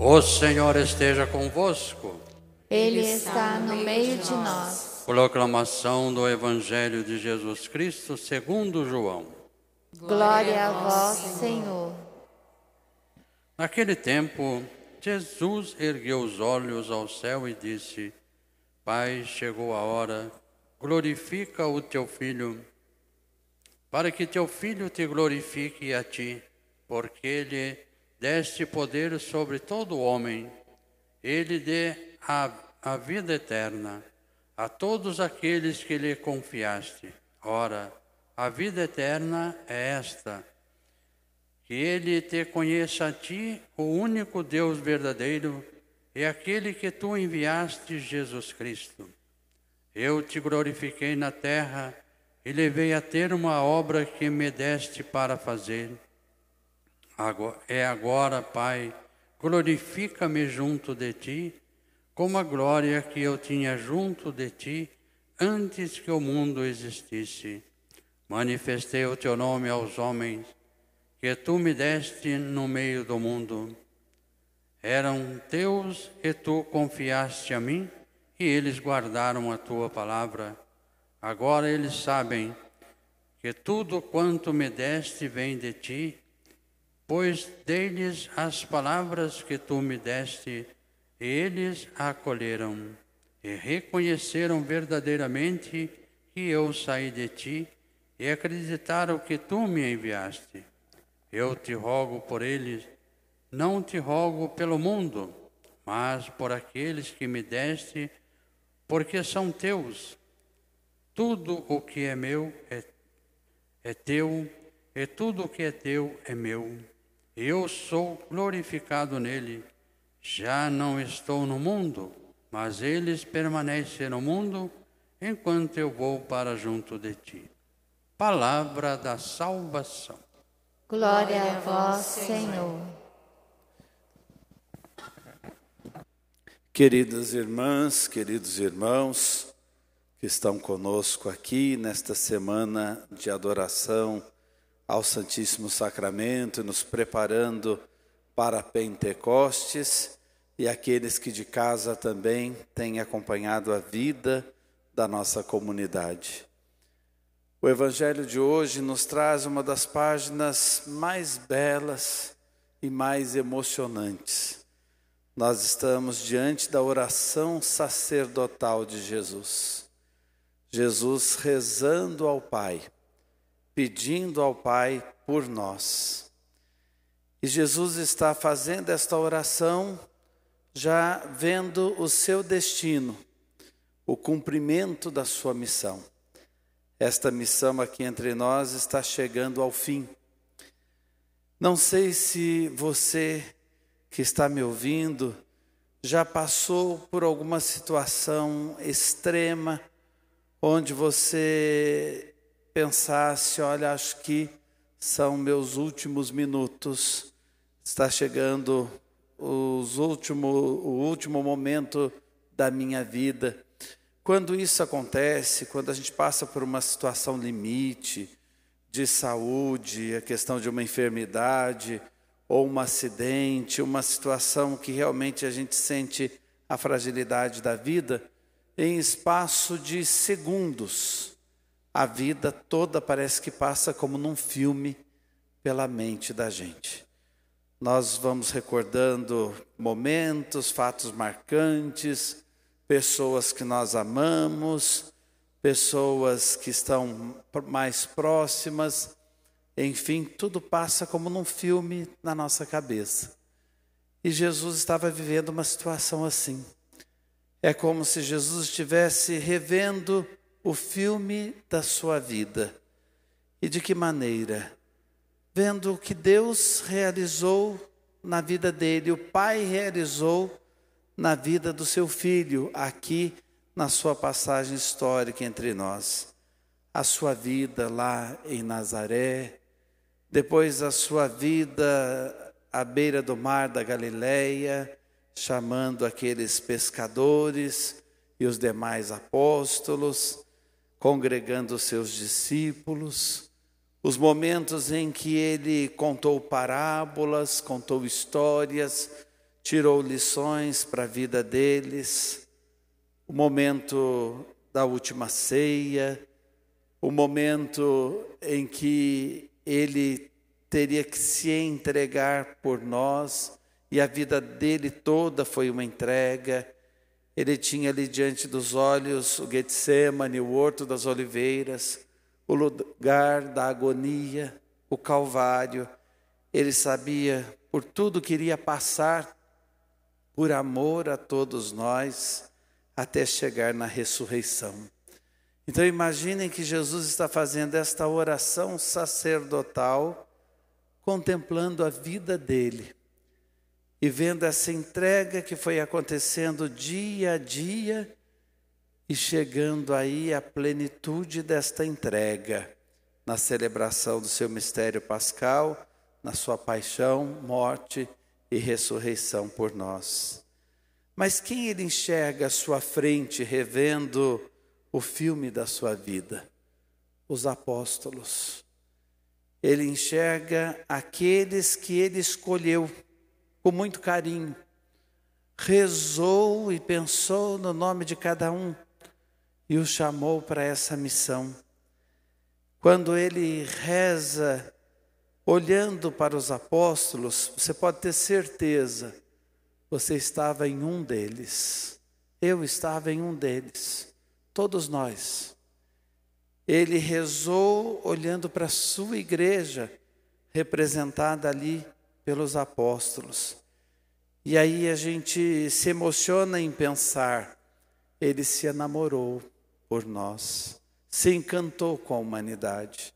O Senhor esteja convosco. Ele está no meio de nós. Proclamação do Evangelho de Jesus Cristo segundo João. Glória a vós, Senhor. Naquele tempo, Jesus ergueu os olhos ao céu e disse: Pai, chegou a hora, glorifica o teu filho, para que teu filho te glorifique a ti, porque ele deste poder sobre todo homem, ele dê a, a vida eterna a todos aqueles que lhe confiaste. Ora, a vida eterna é esta: que ele te conheça a ti, o único Deus verdadeiro, e aquele que tu enviaste, Jesus Cristo. Eu te glorifiquei na terra e levei a termo a obra que me deste para fazer. É agora, Pai, glorifica-me junto de ti, como a glória que eu tinha junto de ti antes que o mundo existisse. Manifestei o teu nome aos homens, que tu me deste no meio do mundo. Eram teus e tu confiaste a mim, e eles guardaram a tua palavra. Agora eles sabem que tudo quanto me deste vem de ti pois dei-lhes as palavras que tu me deste, e eles a acolheram, e reconheceram verdadeiramente que eu saí de ti, e acreditaram que tu me enviaste. Eu te rogo por eles, não te rogo pelo mundo, mas por aqueles que me deste, porque são teus. Tudo o que é meu é, é teu, e tudo o que é teu é meu eu sou glorificado nele. Já não estou no mundo, mas eles permanecem no mundo enquanto eu vou para junto de ti. Palavra da salvação. Glória a vós, Senhor. Queridas irmãs, queridos irmãos que estão conosco aqui nesta semana de adoração ao Santíssimo Sacramento, nos preparando para Pentecostes e aqueles que de casa também têm acompanhado a vida da nossa comunidade. O Evangelho de hoje nos traz uma das páginas mais belas e mais emocionantes. Nós estamos diante da oração sacerdotal de Jesus. Jesus rezando ao Pai pedindo ao Pai por nós. E Jesus está fazendo esta oração já vendo o seu destino, o cumprimento da sua missão. Esta missão aqui entre nós está chegando ao fim. Não sei se você que está me ouvindo já passou por alguma situação extrema onde você pensasse: olha, acho que são meus últimos minutos, está chegando os último, o último momento da minha vida. Quando isso acontece, quando a gente passa por uma situação limite de saúde, a questão de uma enfermidade, ou um acidente, uma situação que realmente a gente sente a fragilidade da vida, em espaço de segundos, a vida toda parece que passa como num filme pela mente da gente. Nós vamos recordando momentos, fatos marcantes, pessoas que nós amamos, pessoas que estão mais próximas, enfim, tudo passa como num filme na nossa cabeça. E Jesus estava vivendo uma situação assim. É como se Jesus estivesse revendo o filme da sua vida. E de que maneira? Vendo o que Deus realizou na vida dele, o Pai realizou na vida do seu filho, aqui na sua passagem histórica entre nós. A sua vida lá em Nazaré, depois a sua vida à beira do mar da Galileia, chamando aqueles pescadores e os demais apóstolos, congregando seus discípulos, os momentos em que ele contou parábolas, contou histórias, tirou lições para a vida deles, o momento da última ceia, o momento em que ele teria que se entregar por nós, e a vida dele toda foi uma entrega. Ele tinha ali diante dos olhos o Getsemane, o Horto das Oliveiras, o lugar da agonia, o Calvário. Ele sabia por tudo que iria passar por amor a todos nós, até chegar na ressurreição. Então imaginem que Jesus está fazendo esta oração sacerdotal, contemplando a vida dele e vendo essa entrega que foi acontecendo dia a dia e chegando aí à plenitude desta entrega na celebração do seu mistério pascal, na sua paixão, morte e ressurreição por nós. Mas quem ele enxerga à sua frente, revendo o filme da sua vida? Os apóstolos. Ele enxerga aqueles que ele escolheu com muito carinho, rezou e pensou no nome de cada um e o chamou para essa missão. Quando ele reza olhando para os apóstolos, você pode ter certeza, você estava em um deles. Eu estava em um deles. Todos nós. Ele rezou olhando para a sua igreja, representada ali pelos apóstolos. E aí a gente se emociona em pensar, ele se enamorou por nós, se encantou com a humanidade.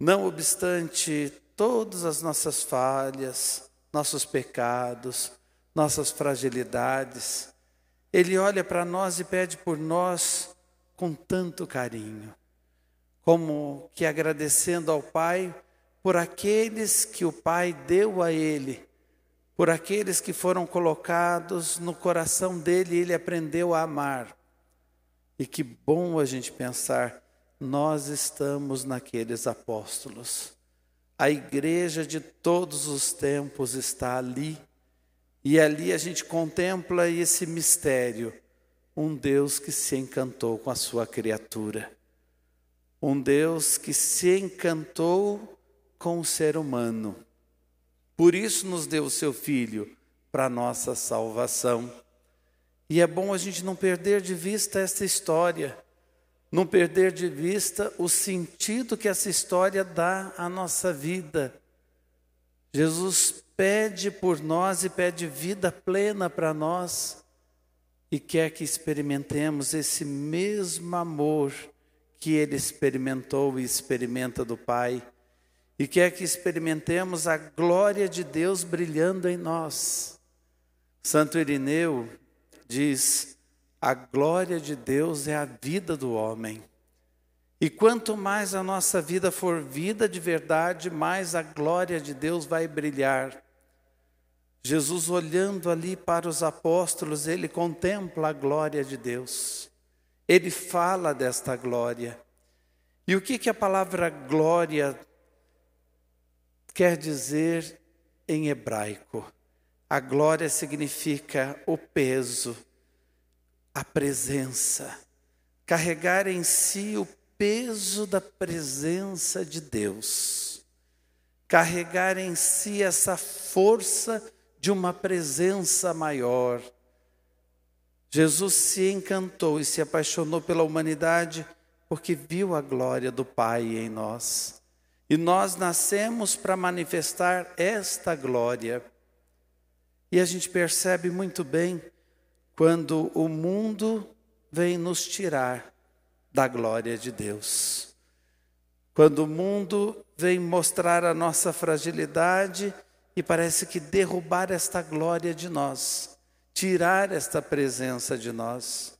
Não obstante todas as nossas falhas, nossos pecados, nossas fragilidades, Ele olha para nós e pede por nós com tanto carinho, como que agradecendo ao Pai por aqueles que o Pai deu a Ele, por aqueles que foram colocados no coração dele ele aprendeu a amar. E que bom a gente pensar nós estamos naqueles apóstolos. A igreja de todos os tempos está ali, e ali a gente contempla esse mistério, um Deus que se encantou com a sua criatura, um Deus que se encantou com o ser humano. Por isso nos deu o seu filho para nossa salvação. E é bom a gente não perder de vista essa história não perder de vista o sentido que essa história dá à nossa vida. Jesus pede por nós e pede vida plena para nós e quer que experimentemos esse mesmo amor que ele experimentou e experimenta do Pai, e quer que experimentemos a glória de Deus brilhando em nós. Santo Irineu diz: a glória de Deus é a vida do homem. E quanto mais a nossa vida for vida de verdade, mais a glória de Deus vai brilhar. Jesus, olhando ali para os apóstolos, ele contempla a glória de Deus. Ele fala desta glória. E o que, que a palavra glória quer dizer em hebraico? A glória significa o peso, a presença, carregar em si o peso da presença de Deus, carregar em si essa força de uma presença maior. Jesus se encantou e se apaixonou pela humanidade porque viu a glória do Pai em nós. E nós nascemos para manifestar esta glória. E a gente percebe muito bem quando o mundo vem nos tirar da glória de Deus. Quando o mundo vem mostrar a nossa fragilidade e parece que derrubar esta glória de nós, tirar esta presença de nós.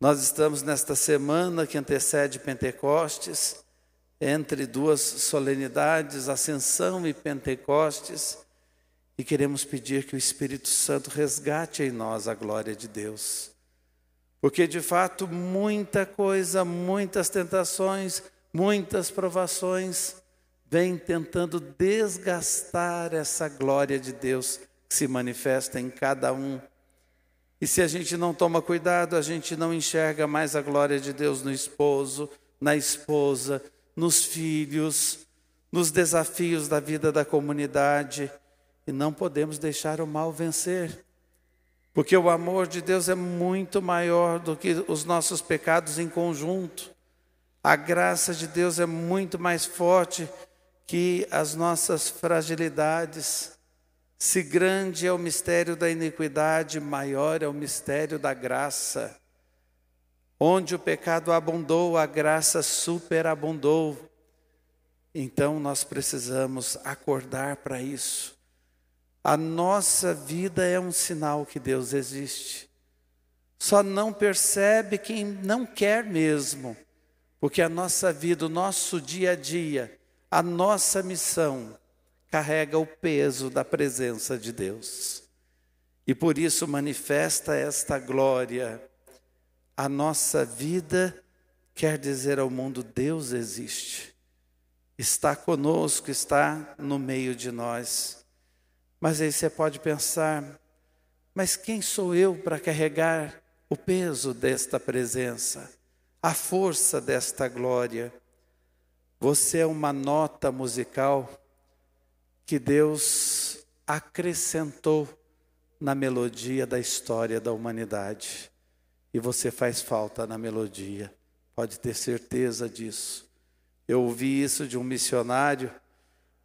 Nós estamos nesta semana que antecede Pentecostes, entre duas solenidades, Ascensão e Pentecostes, e queremos pedir que o Espírito Santo resgate em nós a glória de Deus. Porque de fato muita coisa, muitas tentações, muitas provações vêm tentando desgastar essa glória de Deus que se manifesta em cada um. E se a gente não toma cuidado, a gente não enxerga mais a glória de Deus no esposo, na esposa, nos filhos, nos desafios da vida da comunidade. E não podemos deixar o mal vencer. Porque o amor de Deus é muito maior do que os nossos pecados em conjunto. A graça de Deus é muito mais forte que as nossas fragilidades. Se grande é o mistério da iniquidade, maior é o mistério da graça. Onde o pecado abundou, a graça superabundou. Então nós precisamos acordar para isso. A nossa vida é um sinal que Deus existe. Só não percebe quem não quer mesmo, porque a nossa vida, o nosso dia a dia, a nossa missão carrega o peso da presença de Deus. E por isso manifesta esta glória. A nossa vida quer dizer ao mundo: Deus existe, está conosco, está no meio de nós. Mas aí você pode pensar: mas quem sou eu para carregar o peso desta presença, a força desta glória? Você é uma nota musical que Deus acrescentou na melodia da história da humanidade. E você faz falta na melodia, pode ter certeza disso. Eu ouvi isso de um missionário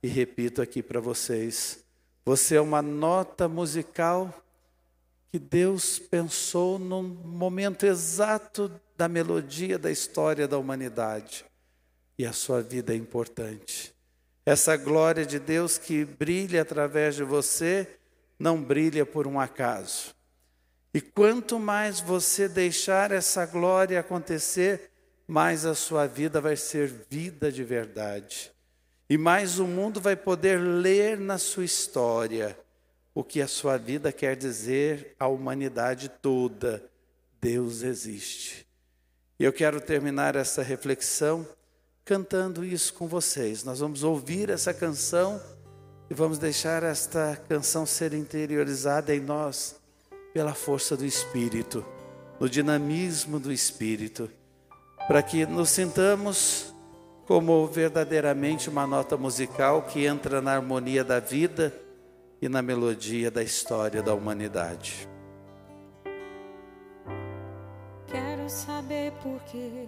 e repito aqui para vocês. Você é uma nota musical que Deus pensou no momento exato da melodia da história da humanidade. E a sua vida é importante. Essa glória de Deus que brilha através de você, não brilha por um acaso. E quanto mais você deixar essa glória acontecer, mais a sua vida vai ser vida de verdade. E mais o mundo vai poder ler na sua história o que a sua vida quer dizer à humanidade toda. Deus existe. E eu quero terminar essa reflexão cantando isso com vocês. Nós vamos ouvir essa canção e vamos deixar esta canção ser interiorizada em nós pela força do Espírito, no dinamismo do Espírito, para que nos sintamos como verdadeiramente uma nota musical que entra na harmonia da vida e na melodia da história da humanidade. Quero saber por quê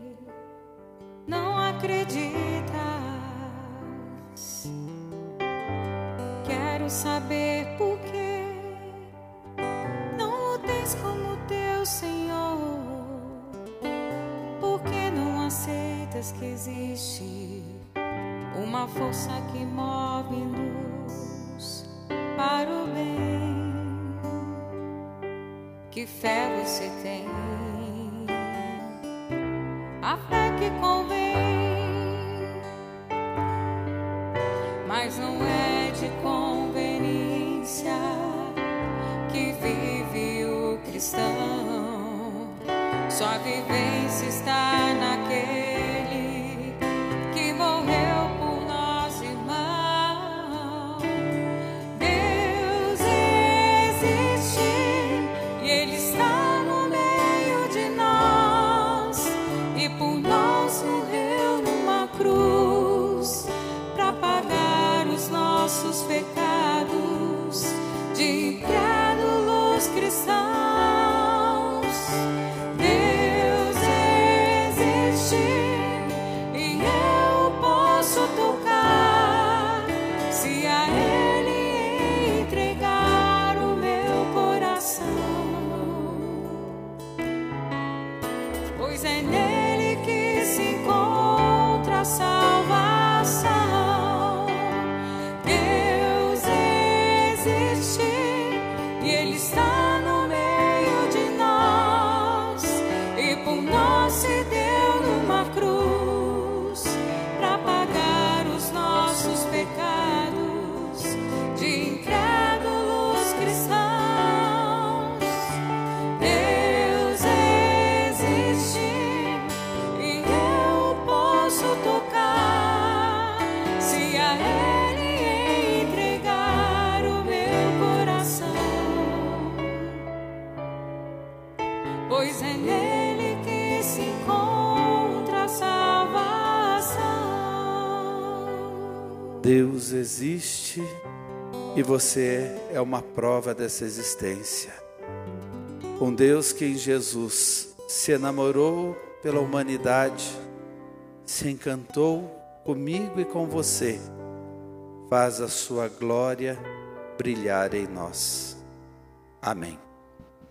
não acreditas. Quero saber por aceitas que existe uma força que move luz para o bem? Que fé você tem? A fé que convém, mas não é de conveniência que vive o cristão. Sua vivência pois é nele que se encontra a salvação. Deus existe e você é uma prova dessa existência. Um Deus que em Jesus se enamorou pela humanidade, se encantou comigo e com você, faz a sua glória brilhar em nós. Amém.